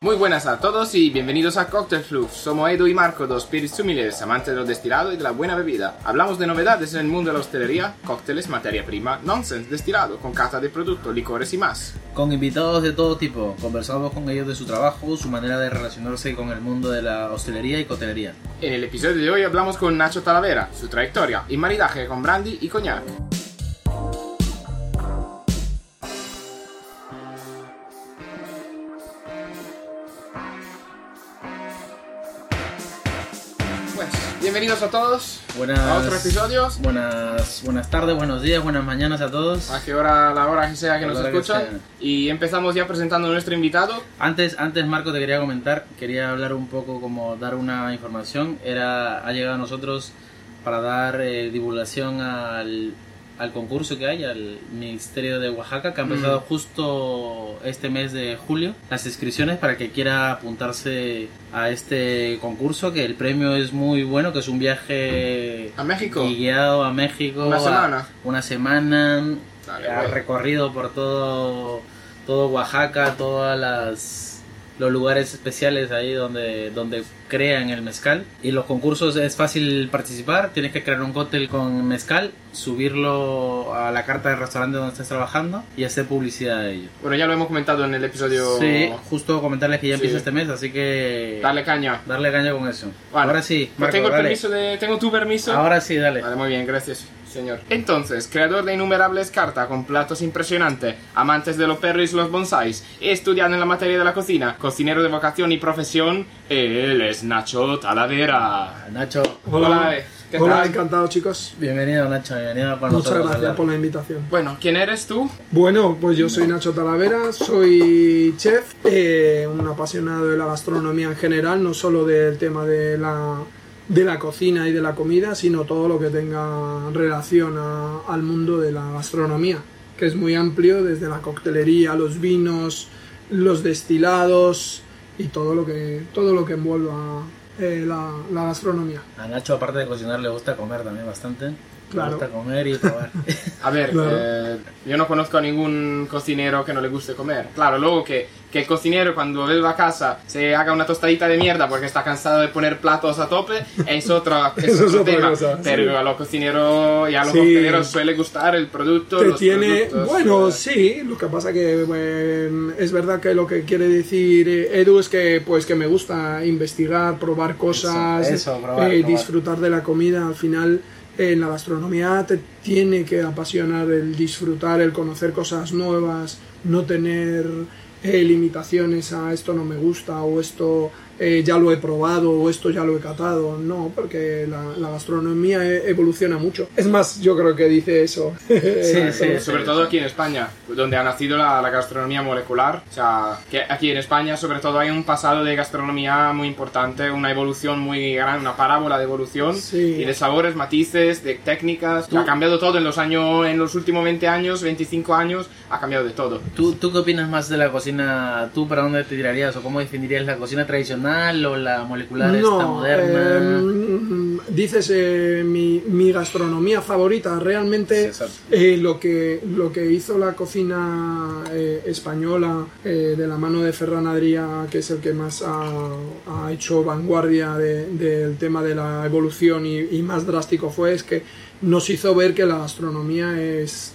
Muy buenas a todos y bienvenidos a Cocktail Fluff. Somos Edu y Marco, dos spirits humildes, amantes de los destilados y de la buena bebida. Hablamos de novedades en el mundo de la hostelería, cócteles, materia prima, nonsense, destilado, con cata de productos, licores y más. Con invitados de todo tipo, conversamos con ellos de su trabajo, su manera de relacionarse con el mundo de la hostelería y cotelería. En el episodio de hoy hablamos con Nacho Talavera, su trayectoria y maridaje con brandy y coñac. Bienvenidos a todos Buenas, a otro episodio. Buenas, buenas tardes, buenos días, buenas mañanas a todos. A qué hora, la hora que sea que nos que escuchan. Y empezamos ya presentando a nuestro invitado. Antes, antes Marco te quería comentar, quería hablar un poco como dar una información. Era, ha llegado a nosotros para dar eh, divulgación al, al concurso que hay, al Ministerio de Oaxaca, que ha empezado justo este mes de julio. Las inscripciones para el que quiera apuntarse a este concurso, que el premio es muy bueno, que es un viaje A México. y guiado a México. Una semana. una semana. Dale, ha güey. recorrido por todo, todo Oaxaca, todas las los lugares especiales ahí donde, donde crean el mezcal. Y los concursos es fácil participar, tienes que crear un cóctel con mezcal, subirlo a la carta del restaurante donde estés trabajando y hacer publicidad de ello. Bueno, ya lo hemos comentado en el episodio. Sí, justo comentarles que ya Sí. empieza este mes, así que Dale caña. darle caña con eso. Vale. Ahora sí, Pues Marco, tengo el dale. permiso de. Tengo tu permiso. Ahora sí, dale. Vale, muy bien, gracias, señor. Entonces, creador de innumerables cartas con platos impresionantes, amantes de los perros y los bonsáis, estudiando en la materia de la cocina, cocinero de vocación y profesión, él es Nacho Talavera. Nacho, Hola, eh, ¿qué Hola, tal? encantado chicos. bienvenido Nacho, bienvenido para Muchas nosotros. gracias por la invitación. Bueno, ¿quién eres tú? Bueno, pues yo soy Nacho Talavera, soy chef, eh, un apasionado de la gastronomía en general, no solo del tema de la, de la cocina y de la comida, sino todo lo que tenga relación a- al mundo de la gastronomía, que es muy amplio, desde la coctelería, los vinos, los destilados y todo lo que, todo lo que envuelva eh, la, la gastronomía. A Nacho, aparte de cocinar, le gusta comer también bastante. Claro. Gusta comer y probar. A ver, Claro. eh, yo no conozco a ningún cocinero que no le guste comer. Claro, luego que, que el cocinero cuando vuelva a casa se haga una tostadita de mierda porque está cansado de poner platos a tope, es otra, es Eso es otro otra tema. cosa, Pero sí. a los cocineros y a los Sí. cocteleros suele gustar el producto. te los tiene productos, bueno eh, sí lo que pasa que bueno, es verdad que lo que quiere decir eh, Edu es que pues que me gusta investigar probar cosas Eso, eso, probar, eh, probar. disfrutar de la comida al final en la gastronomía te tiene que apasionar el disfrutar el conocer cosas nuevas no tener eh, limitaciones a esto no me gusta o esto eh, ya lo he probado o esto ya lo he catado no porque la, la gastronomía e- evoluciona mucho es más yo creo que dice eso Sí, sí. Sobre todo aquí en España, donde ha nacido la, la gastronomía molecular. O sea, que aquí en España, sobre todo, hay un pasado de gastronomía muy importante, una evolución muy grande, una parábola de evolución Sí. y de sabores, matices, de técnicas. Ha cambiado todo en los años, en los últimos 20 años, 25 años, ha cambiado de todo. ¿Tú, ¿Tú qué opinas más de la cocina? ¿Tú para dónde te tirarías? ¿O cómo definirías la cocina tradicional o la molecular esta moderna? eh, dices eh, mi, mi gastronomía favorita. Realmente Sí, eh, lo, que, lo que hizo la cocina eh, española eh, de la mano de Ferran Adrià, que es el que más ha, ha hecho vanguardia de- del tema de la evolución y, y más drástico fue, es que nos hizo ver que la gastronomía es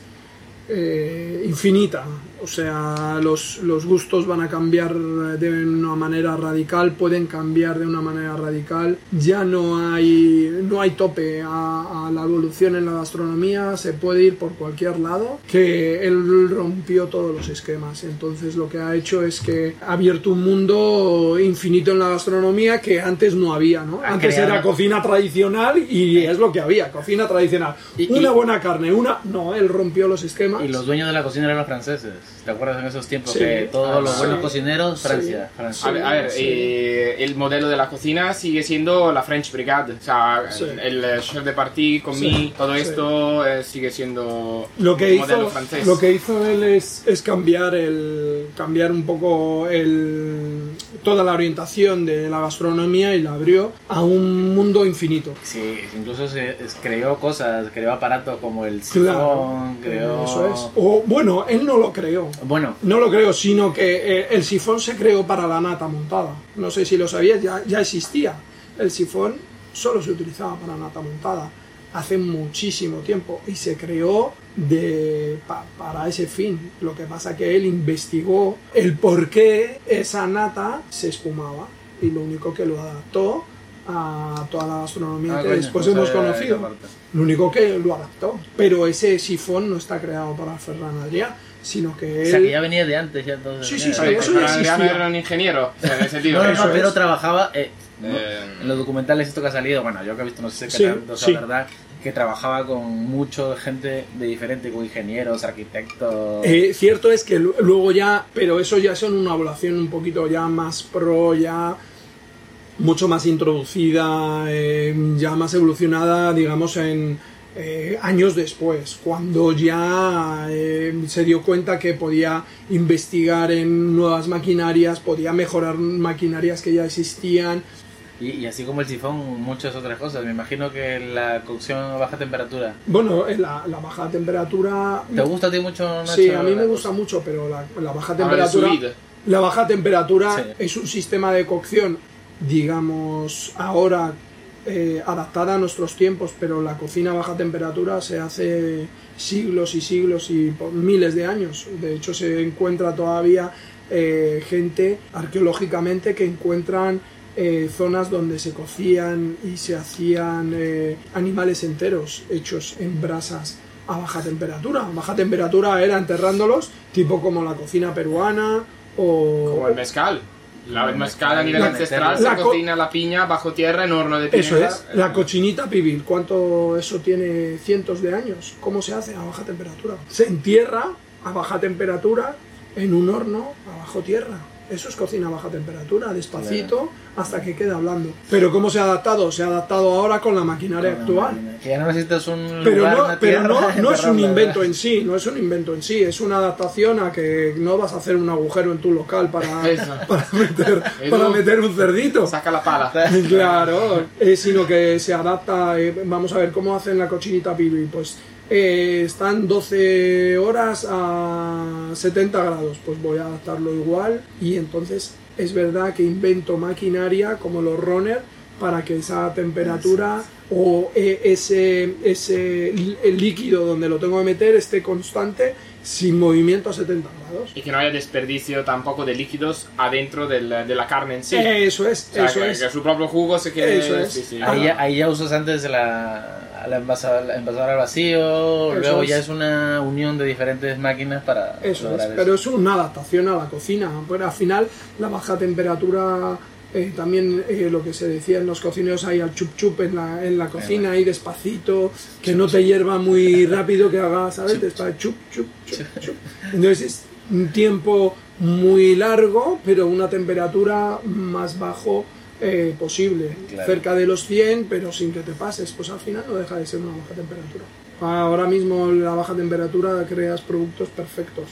eh, infinita. O sea, los, los gustos van a cambiar de una manera radical, pueden cambiar de una manera radical. Ya no hay, no hay tope a, a la evolución en la gastronomía, se puede ir por cualquier lado. Que él rompió todos los esquemas. Entonces lo que ha hecho es que ha abierto un mundo infinito en la gastronomía que antes no había, ¿no? Ha Antes creado- era cocina tradicional y es lo que había, cocina tradicional. Y- una y- buena carne, una... No, él rompió los esquemas. Y los dueños de la cocina eran los franceses. ¿Te acuerdas en esos tiempos Sí. que todos los Ah, buenos sí. cocineros, Sí. Francia? Francia. A ver, a ver, sí. eh, el modelo de la cocina sigue siendo la French Brigade. O sea, Sí. el, chef de partie, con Sí, mí, todo sí. esto eh, sigue siendo lo que el modelo hizo francés. lo que hizo él es, es cambiar el cambiar un poco el toda la orientación de la gastronomía y la abrió a un mundo infinito Sí, incluso se creó cosas, creó aparatos como el Claro, sifón, creó... eso es. O bueno, él no lo creó, creo. Bueno, No lo creo, sino que eh, el sifón se creó para la nata montada. No sé si lo sabías, ya, ya existía. El sifón solo se utilizaba para nata montada hace muchísimo tiempo y se creó de, pa- para ese fin. Lo que pasa que él investigó el por qué esa nata se espumaba y lo único que lo adaptó a toda la gastronomía Ah, que después hemos conocido. Lo único que lo adaptó. Pero ese sifón no está creado para Ferran Adrià, sino que o él... sea que ya venía de antes, ya entonces. Sí, sí, sí, pero era un ingeniero, o sea, en ese sentido. No, no, Eso no, pero es. trabajaba. eh, no, Eh, en los documentales, esto que ha salido, bueno, yo que he visto, no sé qué Sí, tanto, o sea, verdad, que trabajaba con mucho gente de diferente, con ingenieros, arquitectos. Eh, cierto es que lu- luego ya, pero eso ya son una evaluación un poquito ya más pro, ya mucho más introducida, eh, ya más evolucionada, digamos, en eh, años después, cuando ya eh, se dio cuenta que podía investigar en nuevas maquinarias, podía mejorar maquinarias que ya existían. Y, y así como el sifón, muchas otras cosas. Me imagino que la cocción a baja temperatura. Bueno, eh, la, la baja temperatura... ¿Te gusta a ti mucho, Nacho? Sí, a mí me gusta cosa? mucho, pero la, la baja temperatura... La baja temperatura Sí. es un sistema de cocción, digamos, ahora eh, adaptada a nuestros tiempos, pero la cocina a baja temperatura se hace siglos y siglos y por miles de años. De hecho, se encuentra todavía eh, gente arqueológicamente que encuentran eh, zonas donde se cocían y se hacían eh, animales enteros hechos en brasas a baja temperatura. Baja temperatura era enterrándolos, tipo como la cocina peruana o... Como el mezcal. La, el mezcal a nivel La- ancestral se co- cocina la piña bajo tierra en horno de Eso piedra. es, la cochinita pibil. ¿Cuánto eso tiene cientos de años? ¿Cómo se hace? A baja temperatura. Se entierra a baja temperatura en un horno a bajo tierra. Eso es cocina a baja temperatura, despacito, hasta que queda blando. Pero ¿cómo se ha adaptado? Se ha adaptado ahora con la maquinaria actual. Que ya no necesitas un Pero lugar, no, una pero no, no es un invento en sí, no es un invento en sí, es una adaptación a que no vas a hacer un agujero en tu local para, para, meter, para meter un cerdito. Saca la pala. Claro, eh, sino que se adapta. eh, vamos a ver cómo hacen la cochinita pibi. Pues eh, están 12 horas a 70 grados. Pues voy a adaptarlo igual. Y entonces es verdad que invento maquinaria como los runner para que esa temperatura o eh, ese, ese el líquido donde lo tengo que meter esté constante sin movimiento a 70 grados. Y que no haya desperdicio tampoco de líquidos adentro del- de la carne en sí. Eso es, O sea, eso que, es. que su propio jugo se quede. Eso es. sí, sí. Ahí, ya- ahí ya usas antes la, la envasada, la envasadora al vacío, luego es. ya es una unión de diferentes máquinas para Eso es, eso. pero es una adaptación a la cocina. Pero al final, la baja temperatura, eh, también eh, lo que se decía en los cocineros, hay al chup chup en la, en la cocina, ahí despacito, que no te hierva muy rápido, que haga, ¿sabes? Despa- chup, chup, chup, chup. Entonces es un tiempo muy largo, pero una temperatura más bajo eh, posible. Claro. Cerca de los 100, pero sin que te pases. Pues al final no deja de ser una baja temperatura. Ahora mismo la baja temperatura creas productos perfectos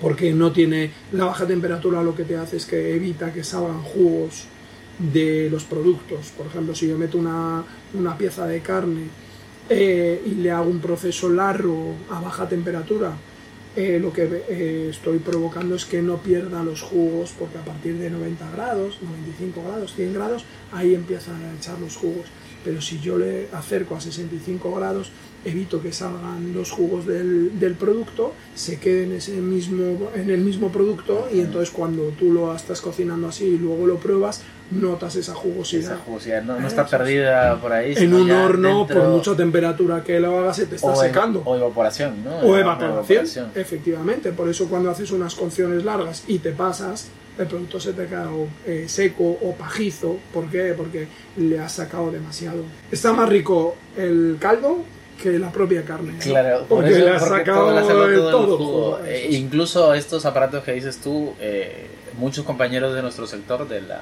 porque no tiene la baja temperatura lo que te hace es que evita que salgan jugos de los productos. Por ejemplo, si yo meto una, una pieza de carne eh, y le hago un proceso largo a baja temperatura, eh, lo que eh, estoy provocando es que no pierda los jugos, porque a partir de 90 grados, 95 grados, 100 grados, ahí empiezan a echar los jugos. Pero si yo le acerco a 65 grados, evito que salgan los jugos del, del producto, se queden ese mismo, en el mismo producto y entonces cuando tú lo estás cocinando así y luego lo pruebas, notas esa jugosidad. Esa jugosidad no, no está perdida por ahí. En un horno, dentro- por mucha temperatura que lo hagas, se te está o, secando. o evaporación, ¿no? O evaporación, efectivamente. Por eso cuando haces unas cocciones largas y te pasas, el producto se te queda eh, seco o pajizo. ¿Por qué? Porque le has sacado demasiado. Está más rico el caldo que la propia carne. Claro, por porque eso, le has porque sacado todo el- todo todo el jugo. jugo, Eh, incluso estos aparatos que dices tú, eh, muchos compañeros de nuestro sector, de, la,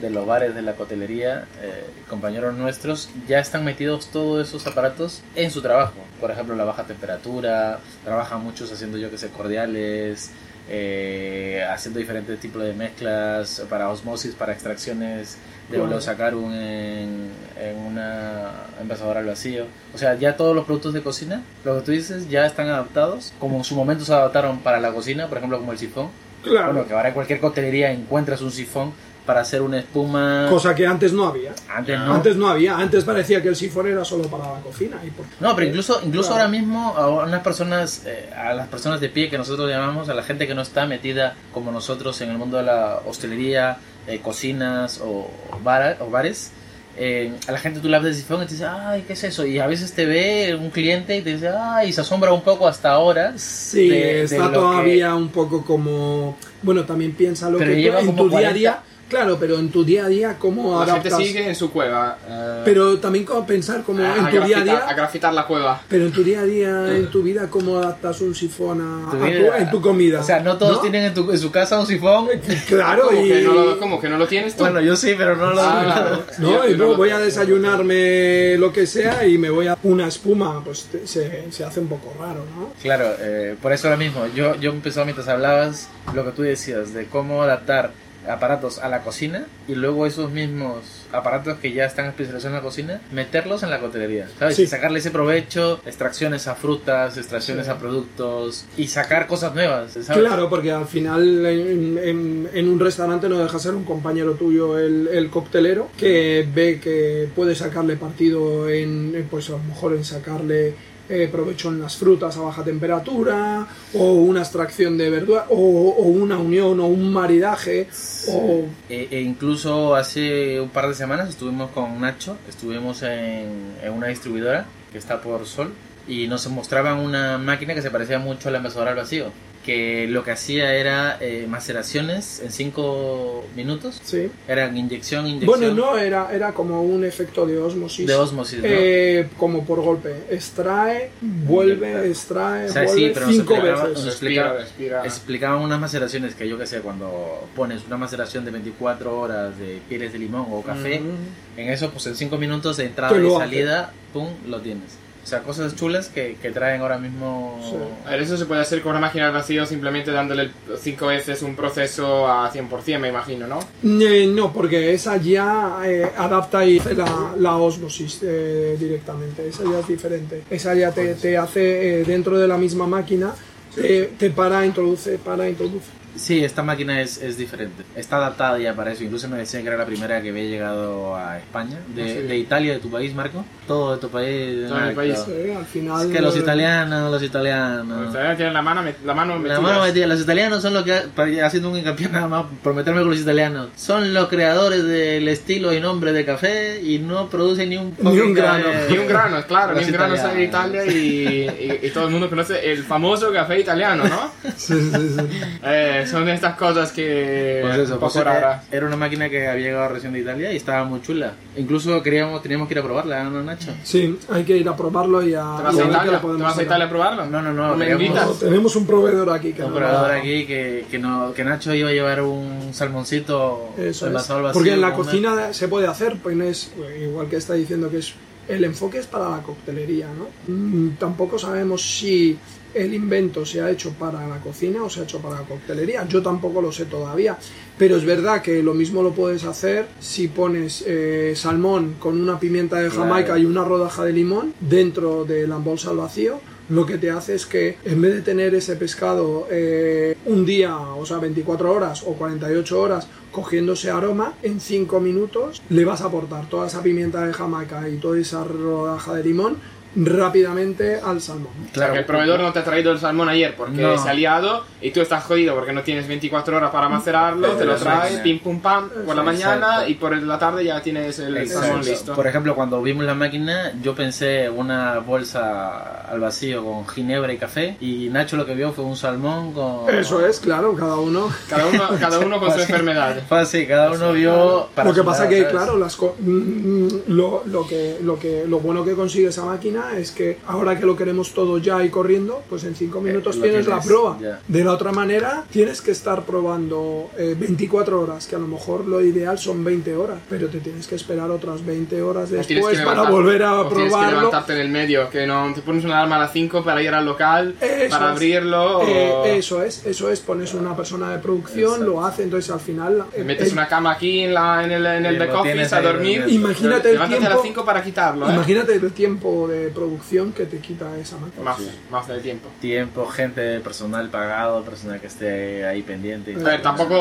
de los bares, de la cotelería, eh, compañeros nuestros, ya están metidos todos esos aparatos en su trabajo. Por ejemplo, la baja temperatura, trabajan muchos haciendo, yo que sé, cordiales, eh, haciendo diferentes tipos de mezclas para osmosis, para extracciones de oleosacarum en, en una envasadora al vacío. O sea, ya todos los productos de cocina, lo que tú dices, ya están adaptados, como en su momento se adaptaron para la cocina, por ejemplo, como el sifón. Claro. Bueno, que ahora en cualquier coctelería encuentras un sifón para hacer una espuma. Cosa que antes no había. Antes no. Antes no había. Antes parecía que el sifón era solo para la cocina. Y No, pero incluso, incluso Claro. ahora mismo a unas personas, eh, a las personas de pie que nosotros llamamos, a la gente que no está metida como nosotros en el mundo de la hostelería, eh, cocinas o, bara- o bares, eh, a la gente tú le hablas de sifón y te dice, ay, ¿qué es eso? Y a veces te ve un cliente y te dice, ay, y se asombra un poco hasta ahora. Sí, de- de está que- todavía un poco como... Bueno, también piensa lo que en tu día a 40. día... Claro, pero en tu día a día, ¿cómo La gente adaptas? sigue en su cueva. eh, Pero también como pensar como a, en tu día a grafitar, a día... grafitar la cueva. Pero en tu día a día, en tu vida, ¿cómo adaptas un sifón a, Tu a tu, en tu comida? O sea, no todos tienen en, tu- en su casa un sifón. Claro, ¿Cómo, y... que no lo, cómo que no lo tienes tú? Bueno, yo sí, pero no lo... Ah, No, y no- voy a desayunarme lo que sea y me voy a una espuma, pues te- se, se hace un poco raro, ¿no? Claro, eh, por eso ahora mismo, yo, yo empezaba mientras hablabas lo que tú decías de cómo adaptar aparatos a la cocina y luego esos mismos aparatos que ya están especializados en la cocina, meterlos en la coctelería, ¿sabes? Sí. Y sacarle ese provecho, extracciones a frutas, extracciones Sí. a productos y sacar cosas nuevas, ¿sabes? Claro, porque al final en, en- en un restaurante no deja ser un compañero tuyo el, el coctelero que ve que puede sacarle partido en, pues a lo mejor en sacarle eh, provecho en las frutas a baja temperatura o una extracción de verdura o, una unión o un maridaje o E, e incluso hace un par de semanas estuvimos con Nacho, estuvimos en, una distribuidora que está por Sol y nos mostraban una máquina que se parecía mucho a la envasadora al vacío, que lo que hacía era eh, maceraciones en 5 minutos, sí. eran inyección, inyección Bueno, no, era, era como un efecto de osmosis. de osmosis, ¿no? Eh, como por golpe. Extrae, vuelve, extrae, O sea, vuelve sí, pero nos cinco explicaba- veces. nos Respira, explica- respira. Explicaban unas maceraciones que yo que sé, cuando pones una maceración de 24 horas de pieles de limón o café, Mm. En eso, pues en 5 minutos de entrada y salida, pum, lo tienes. O sea, cosas chulas que, que traen ahora mismo. Sí. A ver, eso se puede hacer con una máquina al vacío simplemente dándole cinco veces un proceso a 100%, me imagino, ¿no? Eh, no, porque esa ya eh, adapta y hace la, la osmosis eh, directamente. Esa ya es diferente. Esa ya te, te hace eh, dentro de la misma máquina, te, te para, introduce, para, introduce. Sí, esta máquina es, es diferente. Está adaptada ya para eso. Incluso me decían que era la primera que había llegado a España. De, sí. de Italia, de tu país, Marco. Todo de tu país. Todo de mi país. Al final. Es que los italianos, los italianos. sea, tienen la mano, la mano La metida. mano metida. Los italianos son los que, haciendo un hincapié nada más, por meterme con los italianos, son los creadores del estilo y nombre de café y no producen ni un Ni un grano. de- Ni un grano, claro, Los ni un grano sale de italianos. Italia y, y- y todo el mundo conoce el famoso café italiano, ¿no? Sí, sí, sí. Eh, son estas cosas que Pues eso, un pues era, era una máquina que había llegado recién de Italia y estaba muy chula. Incluso queríamos, teníamos que ir a probarla, ¿no, Nacho? Sí, hay que ir a probarlo y a. ¿Te vas a Italia? ¿Te vas a. Italia a probarlo? No, no, no, me queríamos- invitas? Tenemos un proveedor aquí que Un va- aquí que, que, no, que Nacho iba a llevar un salmoncito Eso es. al vacío Porque en la una- cocina se puede hacer, pues no es igual que está diciendo que es el enfoque es para la coctelería, ¿no? Mm, tampoco sabemos si el invento se ha hecho para la cocina o se ha hecho para la coctelería. Yo tampoco lo sé todavía. Pero es verdad que lo mismo lo puedes hacer si pones eh, salmón con una pimienta de Jamaica Claro. y una rodaja de limón dentro de la bolsa al vacío. Lo que te hace es que en vez de tener ese pescado eh, un día, o sea, 24 horas o 48 horas cogiendo ese aroma, en 5 minutos le vas a aportar toda esa pimienta de Jamaica y toda esa rodaja de limón rápidamente al salmón. O sea, Claro, que el proveedor no te ha traído el salmón ayer porque No. se ha liado y tú estás jodido porque no tienes 24 horas para macerarlo, te lo Eso trae, es. pim pum pam, por la Exacto. mañana y por la tarde ya tienes el Exacto. salmón listo. Por ejemplo, cuando vimos la máquina, yo pensé una bolsa al vacío con ginebra y café y Nacho lo que vio fue un salmón con... Eso es, claro, cada uno. Cada uno, cada uno con su enfermedad. Fue así, cada uno vio... para Lo que pasa lado, que, ¿sabes? claro, las co- mm, lo, lo que, lo que lo bueno que consigue esa máquina es que ahora que lo queremos todo ya y corriendo, pues en 5 minutos lo tienes, la tienes, prueba. ya. De la otra manera, tienes que estar probando eh, 24 horas, que a lo mejor lo ideal son 20 horas, pero te tienes que esperar otras 20 horas después para levantar- volver a o Tienes que probarlo. levantarte en el medio, que no te pones una alarma a las 5 para ir al local, Eso para es. abrirlo. Eh, o eso es, eso es, pones una persona de producción, Exacto. lo hace, entonces al final... eh, metes eh, una cama aquí en, la, en el, en el back office a dormir. Imagínate el Levántate a las tiempo- 5 para quitarlo, ¿eh? Imagínate el tiempo de producción que te quita esa máquina. Más, más del tiempo. Tiempo, gente, personal pagado, personal que esté ahí pendiente. y A ver, tampoco,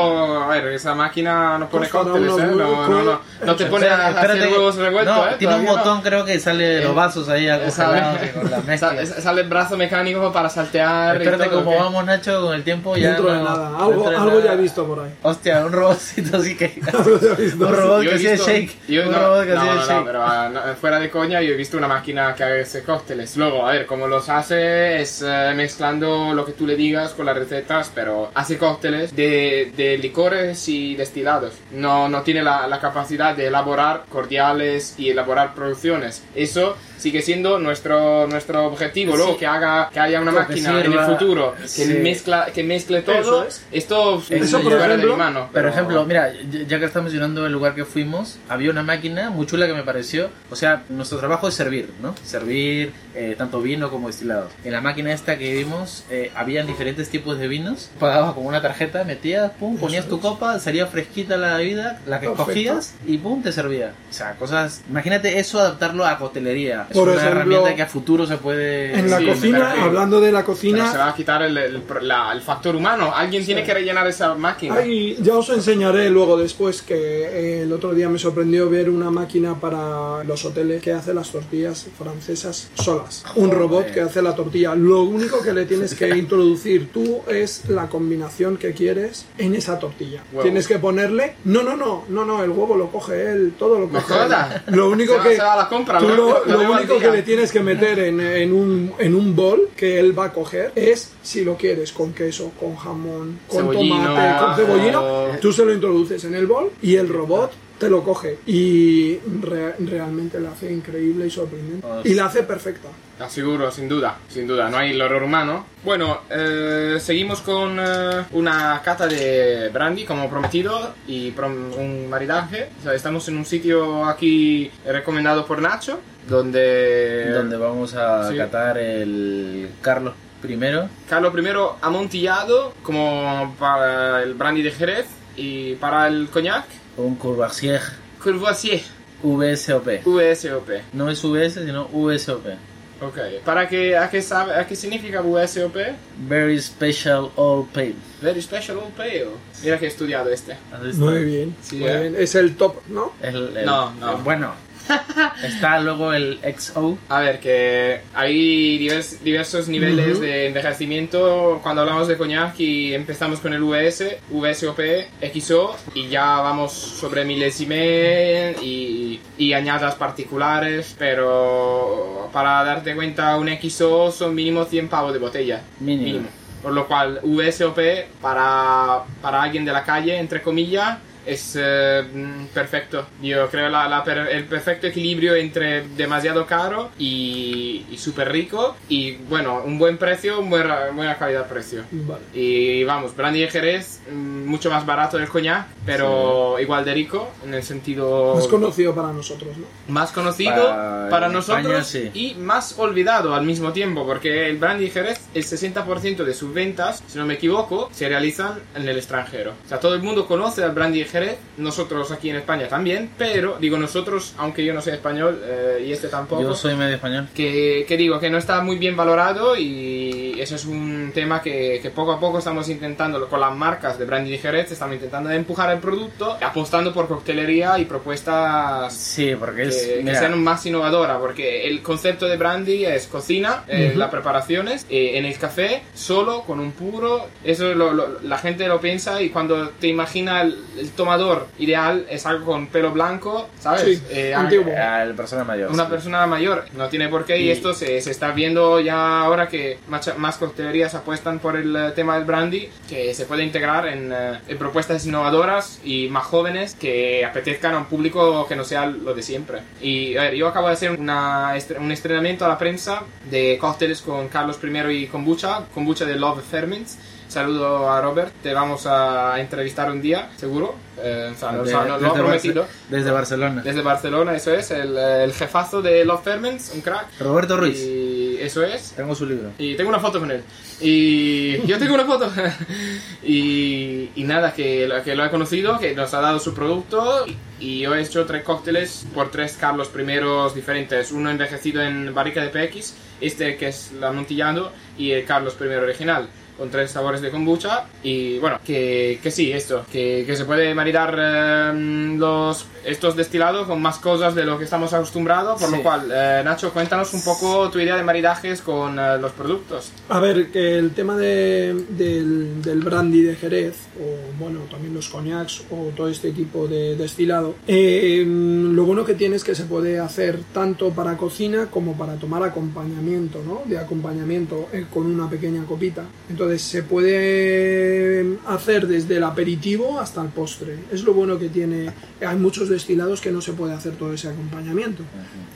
a ver, esa máquina no pone Costará cócteles, ¿eh? No, no, no, no te pone a hacer huevos revueltos, no, ¿eh? tiene un botón, creo que sale Eh, los vasos ahí acongelados Sale, y con la mezcla. sale- el brazo mecánico para saltear. y Espérate todo, como vamos, Nacho, con el tiempo ya. Dentro de no- nada, algo, dentro de algo nada. ya he visto por ahí. Hostia, un robotcito así que. Un robot que hacía shake. un robot que hacía shake. pero ah, fuera de coña, yo he visto una máquina que hace cócteles. Luego, a ver, cómo los hace es eh, mezclando lo que tú le digas con las recetas, pero hace cócteles de, de licores y destilados. No, no tiene la, la capacidad de elaborar cordiales y elaborar producciones. Eso sigue siendo nuestro, nuestro objetivo. Sí. Luego, que, haga, que haya una Que máquina en el futuro que, sí. mezcla, que mezcle todo, Eso es. esto Eso, por ejemplo- mi mano. Por ejemplo, mira, ya que estás mencionando el lugar que fuimos, había una máquina muy chula que me pareció. O sea, nuestro trabajo es servir, ¿no? Servir eh, tanto vino como destilados. En la máquina esta que vimos, eh, habían diferentes tipos de vinos. Pagabas con una tarjeta, metías, pum, ponías tu copa, salía fresquita la bebida, la que Perfecto. cogías y pum, te servía. O sea, cosas. Imagínate eso adaptarlo a Es Por una ejemplo, herramienta que a futuro se puede. En la Sí, cocina, hablando de la Pero cocina, se va a quitar el, el- la- el factor humano. Alguien tiene que rellenar esa máquina. Ay, ya os enseñaré luego después que eh, el otro día me sorprendió ver una máquina para los hoteles que hace las tortillas francesas solas. Un Joder. robot que hace la tortilla. Lo único que le tienes que introducir tú es la combinación que quieres en esa tortilla. Huevo. Tienes que ponerle... No, no, no, no, no, el huevo lo coge él, todo lo No coge él. Lo único Se va- que... se va a la compra, tú lo- lo, lo único que le tienes que meter en, en un, en un bol que él va a coger es si lo quieres con queso, con jamón, con Cebollino, tomate, con cebollino. Tú se lo introduces en el bol y el robot te lo coge y re- realmente la hace increíble y sorprendente. Oh, Y la hace perfecta. Aseguro, sin duda, sin duda, no hay el error humano. Bueno, eh, seguimos con eh, una cata de brandy, como prometido, y prom- un maridaje. O sea, estamos en un sitio aquí recomendado por Nacho, donde... Donde vamos a Sí. catar el Carlos I. Carlos I amontillado como para el brandy de Jerez y para el coñac, Un Courvoisier Courvoisier, VSOP. VSOP. No es VS, sino VSOP. Ok. ¿Para qué, a qué, sabe, a qué significa VSOP? Very Special All Pale. Very Special Old Pale. Mira que he estudiado este. Muy bien, Sí, muy bien. Es el top, ¿no? El- el- No, no. el- bueno, está luego el XO. A ver, que hay divers- diversos niveles Ujú. de envejecimiento cuando hablamos de coñac y empezamos con el VS, VSOP, XO y ya vamos sobre milésime y, y añadas particulares, pero para darte cuenta un XO son mínimo 100 pavos de botella. Mínimo. Por lo cual VSOP para, para alguien de la calle, entre comillas, es eh, mm, perfecto. Yo creo la, el perfecto equilibrio entre demasiado caro y, y súper rico. Y bueno, un buen precio, un buen, buena calidad-precio. Vale. Y vamos, Brandy de Jerez, mm, mucho más barato del coñac, pero igual de rico, en el sentido Más conocido para nosotros, ¿no? más conocido Para- para, nosotros España, sí. y más olvidado al mismo tiempo, porque el Brandy Jerez, el 60% de sus ventas, si no me equivoco, se realizan en el extranjero. O sea, todo el mundo conoce al Brandy Jerez, nosotros aquí en España también, pero digo nosotros, aunque yo no soy español eh, y este tampoco. Yo soy medio español. Que, que digo que no está muy bien valorado y eso es un tema que, que poco a poco estamos intentando con las marcas de Brandy y Jerez estamos intentando empujar el producto apostando por coctelería y propuestas Sí, porque es. que, que mira, sean más innovadora porque el concepto de brandy es cocina eh, las preparaciones eh, en el café solo con un puro eso lo- lo- la gente lo piensa y cuando te imagina el, el tomador ideal es algo con pelo blanco sabes Sí, Eh, antiguo. persona mayor. una sí. persona mayor no tiene por qué y, Y- esto se, se está viendo ya ahora que macha- más coctelerías apuestan por el eh, tema del brandy, que se puede integrar en, eh, en propuestas innovadoras y más jóvenes que apetezcan a un público que no sea lo de siempre. Y a ver, yo acabo de hacer una, un estrenamiento a la prensa de cócteles con Carlos I y kombucha, kombucha de Love Ferments. Saludo a Robert, te vamos a entrevistar un día, seguro. Eh, o sea, sea, nos lo ha desde, prometido. Barce- desde Barcelona. Desde Barcelona, eso es, el, el jefazo de Love Ferments, un crack. Roberto Ruiz. Y eso es. Tengo su libro. Y tengo una foto con él. Y yo tengo una foto. y, y nada, que, lo- que lo he conocido, que nos ha dado su producto. Y yo he hecho tres cócteles por tres Carlos primeros diferentes. Uno envejecido en barrica de PX, este que es el amontillado y el Carlos I original. Con tres sabores de kombucha. Y bueno, que, que sí, esto. Que, que se puede maridar eh, los, estos destilados con más cosas de lo que estamos acostumbrados. Por Sí. lo cual, eh, Nacho, cuéntanos un poco tu idea de maridajes con eh, los productos. A ver, que el tema de- del, del brandy de Jerez, o bueno, también los cognacs, o todo este tipo de destilado, eh, lo bueno que tiene es que se puede hacer tanto para cocina como para tomar acompañamiento, ¿no? De acompañamiento eh, con una pequeña copita. Entonces se puede hacer desde el aperitivo hasta el postre. Es lo bueno que tiene. Hay muchos destilados que no se puede hacer todo ese acompañamiento.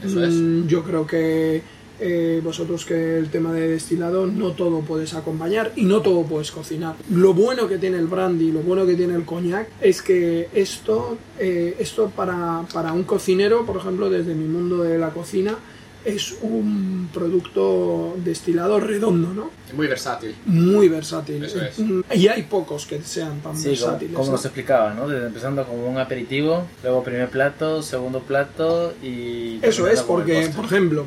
Eso es. Mm, Yo creo que eh, vosotros que el tema de destilado no todo puedes acompañar y no todo puedes cocinar. Lo bueno que tiene el brandy, lo bueno que tiene el coñac es que esto, eh, esto para, para un cocinero, por ejemplo, desde mi mundo de la cocina, es un producto destilado redondo, ¿no? Muy versátil. Muy versátil. Eso es. Mm, Y hay pocos que sean tan Sí, como, versátiles. como ¿no? nos explicaba, ¿no? Desde empezando como un aperitivo, luego primer plato, segundo plato y... Eso es, porque, por ejemplo,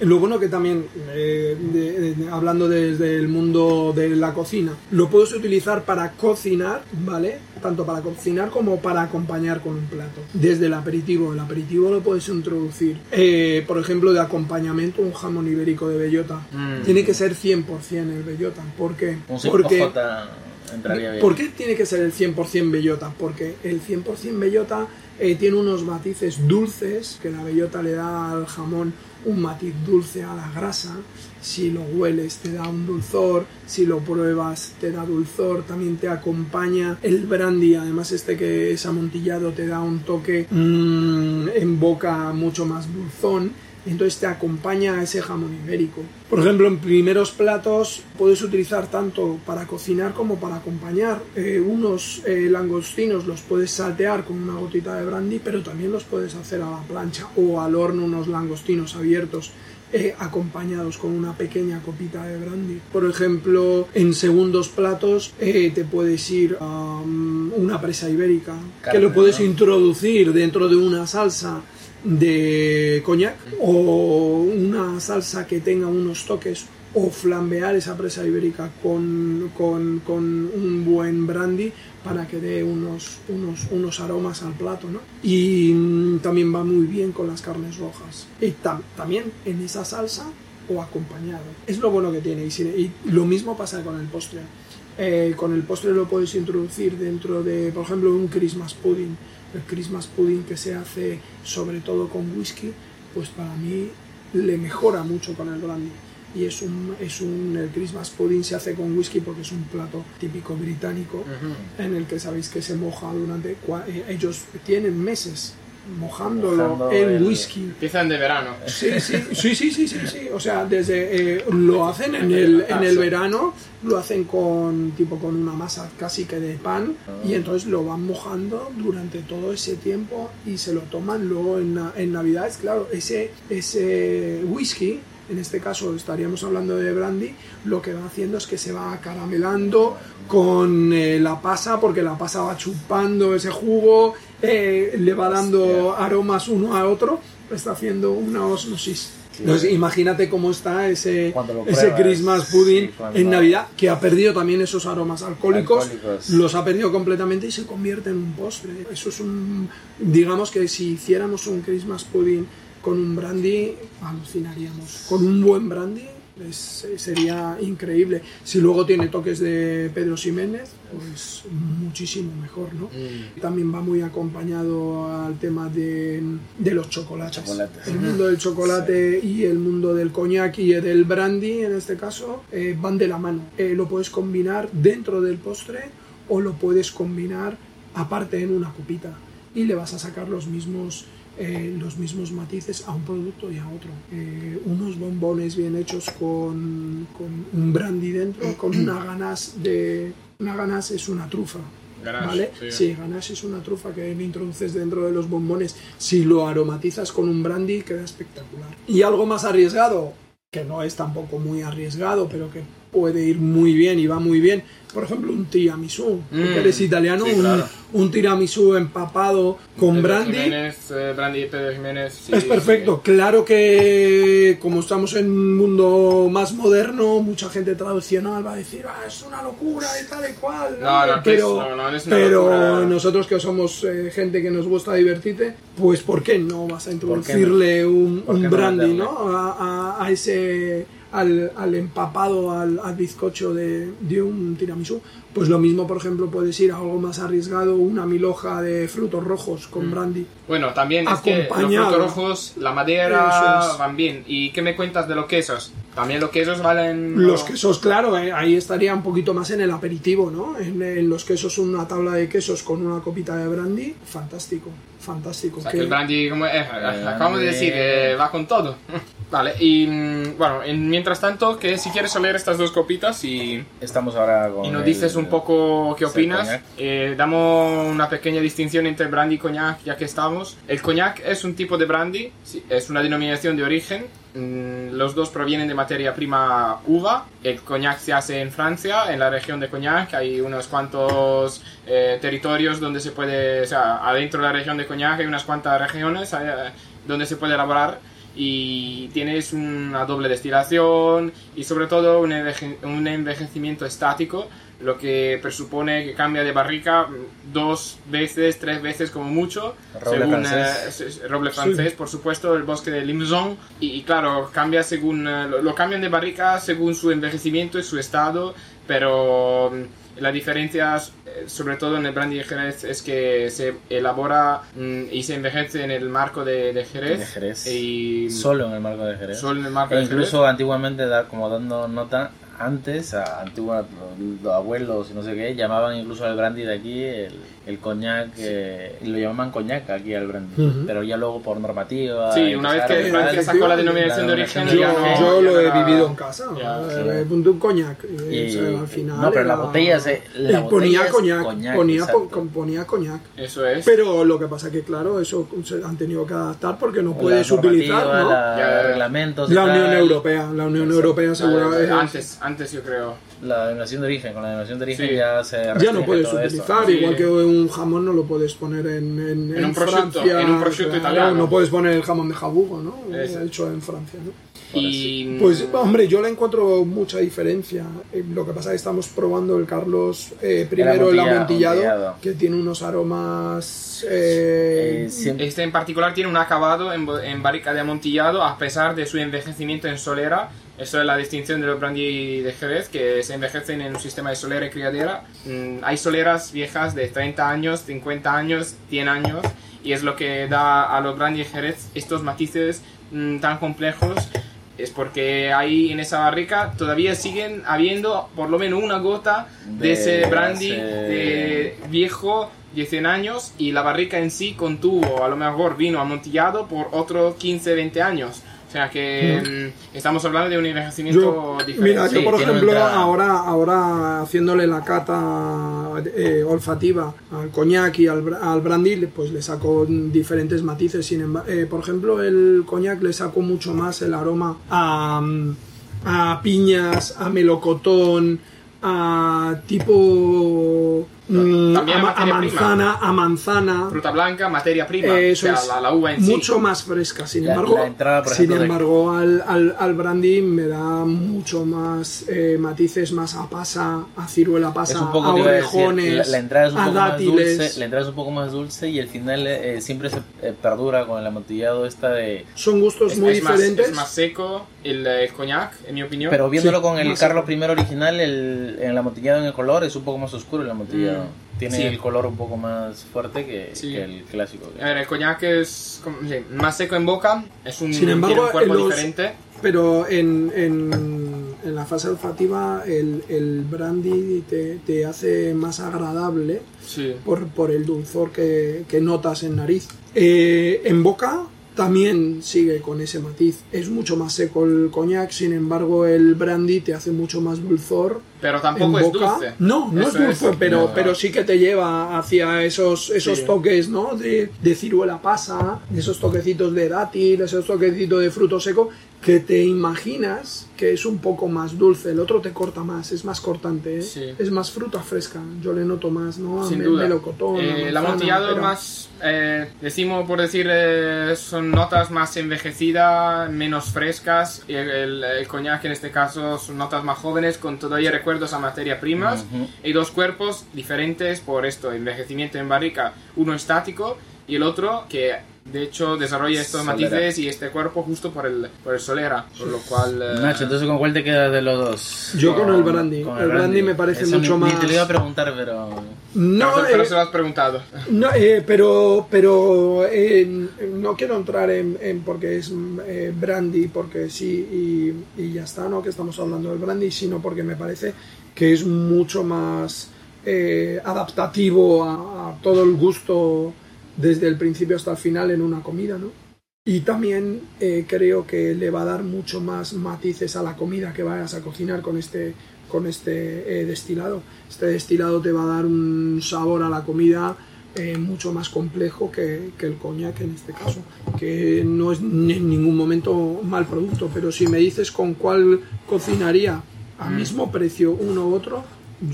lo bueno que también, eh, de- de- hablando desde el mundo de la cocina, lo puedes utilizar para cocinar, ¿vale? Tanto para cocinar como para acompañar con un plato. Desde el aperitivo, el aperitivo lo puedes introducir, eh, por ejemplo, de acompañamiento, un jamón ibérico de bellota. Mm. Tiene que ser 100% el bellota. ¿Por qué? Un Porque... 5J entraría bien. ¿Por qué tiene que ser el 100% bellota? Porque el 100% bellota eh, tiene unos matices dulces que la bellota le da al jamón un matiz dulce a la grasa. Si lo hueles te da un dulzor, si lo pruebas te da dulzor, también te acompaña el brandy, además este que es amontillado te da un toque mm, en boca mucho más dulzón entonces te acompaña a ese jamón ibérico. Por ejemplo, en primeros platos puedes utilizar tanto para cocinar como para acompañar. Eh, unos eh, langostinos los puedes saltear con una gotita de brandy, pero también los puedes hacer a la plancha o al horno unos langostinos abiertos. eh, acompañados con una pequeña copita de brandy. Por ejemplo, en segundos platos eh, te puedes ir a mm, una presa ibérica, que lo puedes ¿no? introducir dentro de una salsa de coñac o una salsa que tenga unos toques o flambear esa presa ibérica con, con- con un buen brandy para que dé unos, unos, unos aromas al plato, ¿no? Y también va muy bien con las carnes rojas. Y tam- también en esa salsa o acompañado. Es lo bueno que tiene. Y lo mismo pasa con el postre. Eh, con el postre lo puedes introducir dentro de, por ejemplo, un Christmas pudding. El Christmas pudding que se hace sobre todo con whisky, pues para mí le mejora mucho con el brandy. Y es un, es un, el Christmas pudding se hace con whisky porque es un plato típico británico en el que sabéis que se moja durante, eh, ellos tienen meses mojándolo Mojando en el- whisky. Empiezan de verano. Sí, sí, sí, sí, sí, sí, sí. O sea, desde eh, lo hacen en el, en el verano, lo hacen con tipo con una masa casi que de pan y entonces lo van mojando durante todo ese tiempo y se lo toman luego en, en Navidades. Claro, ese, ese whisky, en este caso estaríamos hablando de brandy, lo que va haciendo es que se va caramelando con eh, la pasa porque la pasa va chupando ese jugo, eh, le va dando aromas uno a otro, está haciendo una osmosis. Entonces, imagínate cómo está ese, ese Christmas pudding sí, cuando- en Navidad, que ha perdido también esos aromas alcohólicos, Alcohólicos. los ha perdido completamente y se convierte en un postre. Eso es un. Digamos que si hiciéramos un Christmas pudding con un brandy, alucinaríamos. Con un buen brandy, Es- sería increíble. Si luego tiene toques de Pedro Ximénez, pues muchísimo mejor, ¿no? Mm. También va muy acompañado al tema de, de los chocolates. Chocolates. El mundo del chocolate y el mundo del coñac y del brandy, en este caso, eh, van de la mano. Eh, lo puedes combinar dentro del postre o lo puedes combinar aparte en una copita y le vas a sacar los mismos eh, los mismos matices a un producto y a otro. Eh, unos bombones bien hechos con, con un brandy dentro, con una ganas de... Una ganas es una trufa. Ganache, ¿Vale? sí. Sí, ganache es una trufa que introduces dentro de los bombones. Si lo aromatizas con un brandy, queda espectacular. Y algo más arriesgado, que no es tampoco muy arriesgado, pero que puede ir muy bien y va muy bien. Por ejemplo, un tiramisú. Mm, eres italiano, sí, un, claro. un tiramisú empapado con Pedro brandy. Jiménez, eh, brandy Pedro Jiménez. sí, Es perfecto. Claro que como estamos en un mundo más moderno, mucha gente tradicional va a decir, ah, es una locura y tal y cual. No, pero es- no, no, es una pero locura. nosotros que somos eh, gente que nos gusta divertirte, pues ¿por qué no vas a introducirle un, ¿Por un qué no brandy? ¿no? A, a- a ese al, al empapado, al, al bizcocho de, de un tiramisú. Pues lo mismo, por ejemplo, puedes ir a algo más arriesgado, una milhoja de frutos rojos Mm. con brandy. Bueno, también es que los frutos rojos, la madera es. van bien. ¿Y qué me cuentas de los quesos? También los quesos valen... Los quesos, claro, eh, ahí estaría un poquito más en el aperitivo, ¿no? En, en los quesos, una tabla de quesos con una copita de brandy, fantástico, fantástico. O sea, Que- que el brandy, como eh, acabamos de decir, eh, va con todo. Vale, y mm, bueno, en- mientras tanto, que si quieres oler estas dos copitas y, Estamos ahora con. y nos el- dices un poco qué opinas, eh, damos una pequeña distinción entre brandy y coñac, ya que estamos. El coñac es un tipo de brandy, sí, es una denominación de origen. Mm, Los dos provienen de materia prima uva. El coñac se hace en Francia, en la región de Cognac. Hay unos cuantos eh, territorios donde se puede, o sea, adentro de la región de Cognac hay unas cuantas regiones eh, donde se puede elaborar y tienes una doble destilación y sobre todo un, enveje- un envejecimiento estático, lo que presupone que cambia de barrica mm, dos veces, tres veces como mucho, Roble según francés. eh, roble francés, por supuesto, el bosque de Limousin y, y claro, cambia según eh, lo, lo cambian de barrica según su envejecimiento y su estado, pero mm, la diferencia, eh, sobre todo en el brandy de Jerez, es que se elabora mm, y se envejece en el marco de, de Jerez. De Jerez. Y Solo en el marco de Jerez. solo en el marco E de incluso antiguamente, da- como dando nota, antes, a antiguos los abuelos y no sé qué, llamaban incluso al brandy de aquí el, el coñac, eh, lo llamaban coñac aquí al brandy. Ujú. Pero ya luego por normativa. Sí, una vez que Francia sacó la denominación de La origen, de no. yo lo ya he vivido en casa, Ya, eh, punto un coñac. eh, Y- o sea, al final no, pero la era- botella se- la eh, botella ponía es coñac, coñac, ponía, po- ponía coñac. Eso es. Pero lo que pasa que, claro, eso se han tenido que adaptar porque no la puedes utilizar, ¿no? la- Ya, reglamentos. La Unión. Europea, la Unión. Europea seguro es- antes, antes yo creo. La denominación de origen, con la denominación de origen Sí. ya se ya no puedes esto. utilizar, Sí. igual que un jamón no lo puedes poner en, en, En un prosciutto, Francia, en un prosciutto claro, italiano. No puedes poner el jamón de jabugo, ¿no? Eso. Hecho en Francia, ¿no? Y Pues, hombre, yo le encuentro mucha diferencia. Eh, Lo que pasa es que estamos probando el Carlos eh, primero, el amontilla- amontillado, que tiene unos aromas... eh, este en particular tiene un acabado en, en barrica de amontillado a pesar de su envejecimiento en solera. Eso es la distinción de los brandy de Jerez, que se envejecen en un sistema de solera y criadera. Mm, hay soleras viejas de 30 años, 50 años, 100 años, y es lo que da a los brandy de Jerez estos matices mm, tan complejos. Es porque ahí en esa barrica todavía siguen habiendo por lo menos una gota de, De ese brandy ese- de viejo de 100 años y la barrica en sí contuvo a lo mejor vino amontillado por otros 15, 20e años. O sea que mm, estamos hablando de un envejecimiento Yo, diferente. mira, yo Sí, por ejemplo, ahora, ahora haciéndole la cata eh, olfativa al coñac y al, bra- al brandy, pues le saco diferentes matices. Sin emba- eh, por ejemplo, el coñac le saco mucho más el aroma a, a piñas, a melocotón, a tipo Mm, También a, prima. manzana, a manzana. Fruta blanca, materia prima. Eso o sea, es la, la uva en mucho sí. más fresca. Sin La- embargo, la entrada, por sin ejemplo, de- embargo al, al, al brandy me da mucho más eh, matices, más a pasa, a ciruela pasa, Es un poco, a iba a decir, orejones, la, la entrada es un a poco más dátiles. dulce, la entrada es un poco más dulce y el final eh, siempre se eh, perdura con el amontillado esta de... Son gustos Es, muy es más, diferentes. es más seco el, el coñac, en mi opinión. Pero viéndolo Sí, con el Carlos. I original, el, en el amontillado en el color es un poco más oscuro el amontillado. Mm, Tiene sí. el color un poco más fuerte que, Sí. que el clásico. A ver, el coñac es como- sí, más seco en boca, es un, Sin embargo, tiene un cuerpo en los- diferente. Pero en, en, en la fase olfativa el, el brandy te, te hace más agradable Sí. por, por el dulzor que, que notas en nariz. Eh, en boca también sigue con ese matiz. Es mucho más seco el coñac, sin embargo el brandy te hace mucho más dulzor. Pero En tampoco es boca. dulce. No, no Eso es dulce, es. pero, No. pero sí que te lleva hacia esos, esos Sí. toques, ¿no? De, de ciruela pasa, esos toquecitos de dátil, esos toquecitos de fruto seco, que te imaginas que es un poco más dulce. El otro te corta más, es más cortante, ¿eh? Sí. es más fruta fresca. Yo le noto más, ¿no? Sin Me- duda. melocotón, Eh, el amontillado pero- más, eh, decimos por decir, eh, son notas más envejecidas, menos frescas. Y el, el, el coñac en este caso son notas más jóvenes con todavía recuerdos a materia primas. Ujú. Y dos cuerpos diferentes por esto, envejecimiento en barrica, uno estático y el otro que de hecho desarrolla estos Solera. matices y este cuerpo justo por el, por el solera, por lo cual... eh, Nacho, entonces ¿con cuál te quedas de los dos? Yo con el brandy. Con el brandy me parece Eso mucho ni, más... Ni te lo iba a preguntar, pero... No, pero, pero eh, se lo has preguntado. No, eh, pero pero eh, no quiero entrar en, en porque es eh, brandy, porque sí y, y ya está, no que estamos hablando del brandy, sino porque me parece que es mucho más eh, adaptativo a, a todo el gusto desde el principio hasta el final en una comida, ¿no? Y también eh, creo que le va a dar mucho más matices a la comida que vayas a cocinar con este, con este eh, destilado. Este destilado te va a dar un sabor a la comida eh, mucho más complejo que, que el coñac en este caso, que no es ni- en ningún momento mal producto, pero si me dices con cuál cocinaría a mismo precio uno u otro,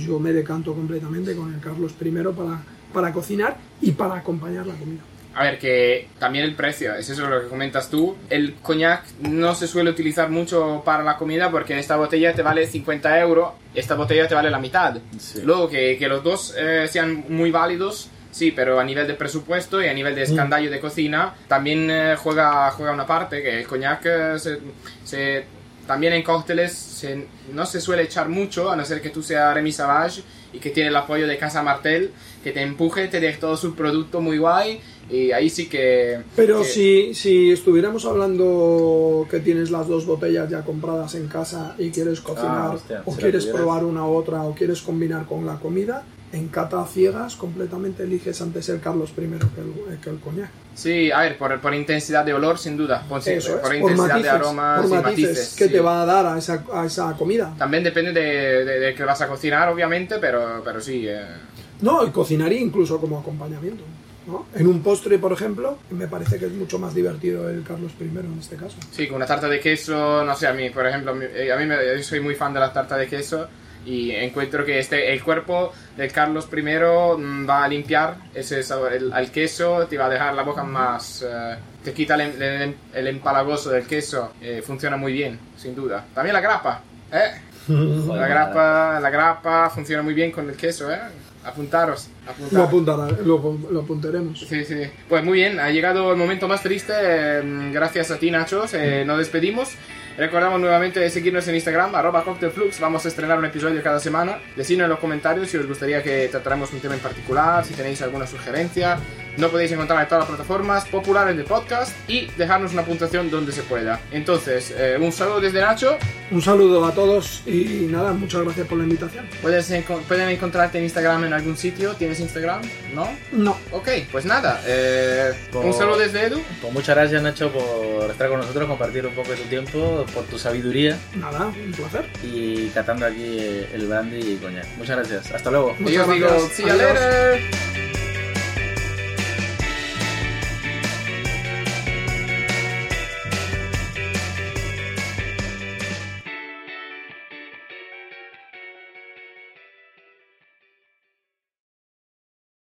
yo me decanto completamente con el Carlos I para, para cocinar y para acompañar la comida. A ver, que también el precio, es eso lo que comentas tú. El coñac no se suele utilizar mucho para la comida porque en esta botella te vale 50 euros, esta botella te vale la mitad. Sí. Luego, que, que los dos eh, sean muy válidos, sí, pero a nivel de presupuesto y a nivel de escandallo de cocina, también eh, juega, juega una parte, que el coñac eh, se, se- también en cócteles se- no se suele echar mucho, a no ser que tú seas Remy Savage y que tiene el apoyo de Casa Martel, que te empuje, te dé todo su producto muy guay, y ahí sí que... Pero que- si, si estuviéramos hablando que tienes las dos botellas ya compradas en casa y quieres cocinar, Ah, hostia, o quieres probar una u otra, o quieres combinar con la comida, en cata ciegas completamente eliges antes el Carlos I que el, que el coñac. Sí, a ver, por, por intensidad de olor, sin duda. Por, Eso es, por por intensidad matices, de aromas por y matices matices. que sí. te va a dar a esa, a esa comida. También depende de, de, de que vas a cocinar, obviamente, pero, pero sí. eh, No, y cocinaría incluso como acompañamiento. ¿no? En un postre, por ejemplo, me parece que es mucho más divertido el Carlos I en este caso. Sí, con una tarta de queso, no sé, a mí, por ejemplo, eh, a mí me, yo soy muy fan de la tarta de queso y encuentro que este, el cuerpo del Carlos I mm, va a limpiar ese sabor, el, queso, te va a dejar la boca más... eh, te quita el, em- el, em- el empalagoso del queso, eh, funciona muy bien, sin duda. También la grapa, ¿eh? La grapa, la grapa funciona muy bien con el queso, ¿eh? Apuntaros, Lo, apuntar. apuntará- lo, lo apuntaremos. Sí, sí. Pues muy bien, ha llegado el momento más triste. eh, Gracias a ti, Nachos. eh, nos despedimos. Recordamos nuevamente de seguirnos en Instagram, arroba cocktailflux. Vamos a estrenar un episodio cada semana. Decidnos en los comentarios si os gustaría que tratáramos un tema en particular, si tenéis alguna sugerencia. No podéis encontrar en todas las plataformas populares de podcast y dejarnos una puntuación donde se pueda. Entonces, eh, un saludo desde Nacho. Un saludo a todos y nada, muchas gracias por la invitación. Puedes enco- pueden encontrarte en Instagram en algún sitio. ¿Tienes Instagram? ¿No? No, Ok, pues nada. eh, un Por- saludo desde Edu. Pues muchas gracias Nacho por estar con nosotros, compartir un poco de tu tiempo, por tu sabiduría nada, un placer. y catando aquí el brandy y coñac. Muchas gracias. Hasta luego. Muchas digo, gracias. see you Adiós. later.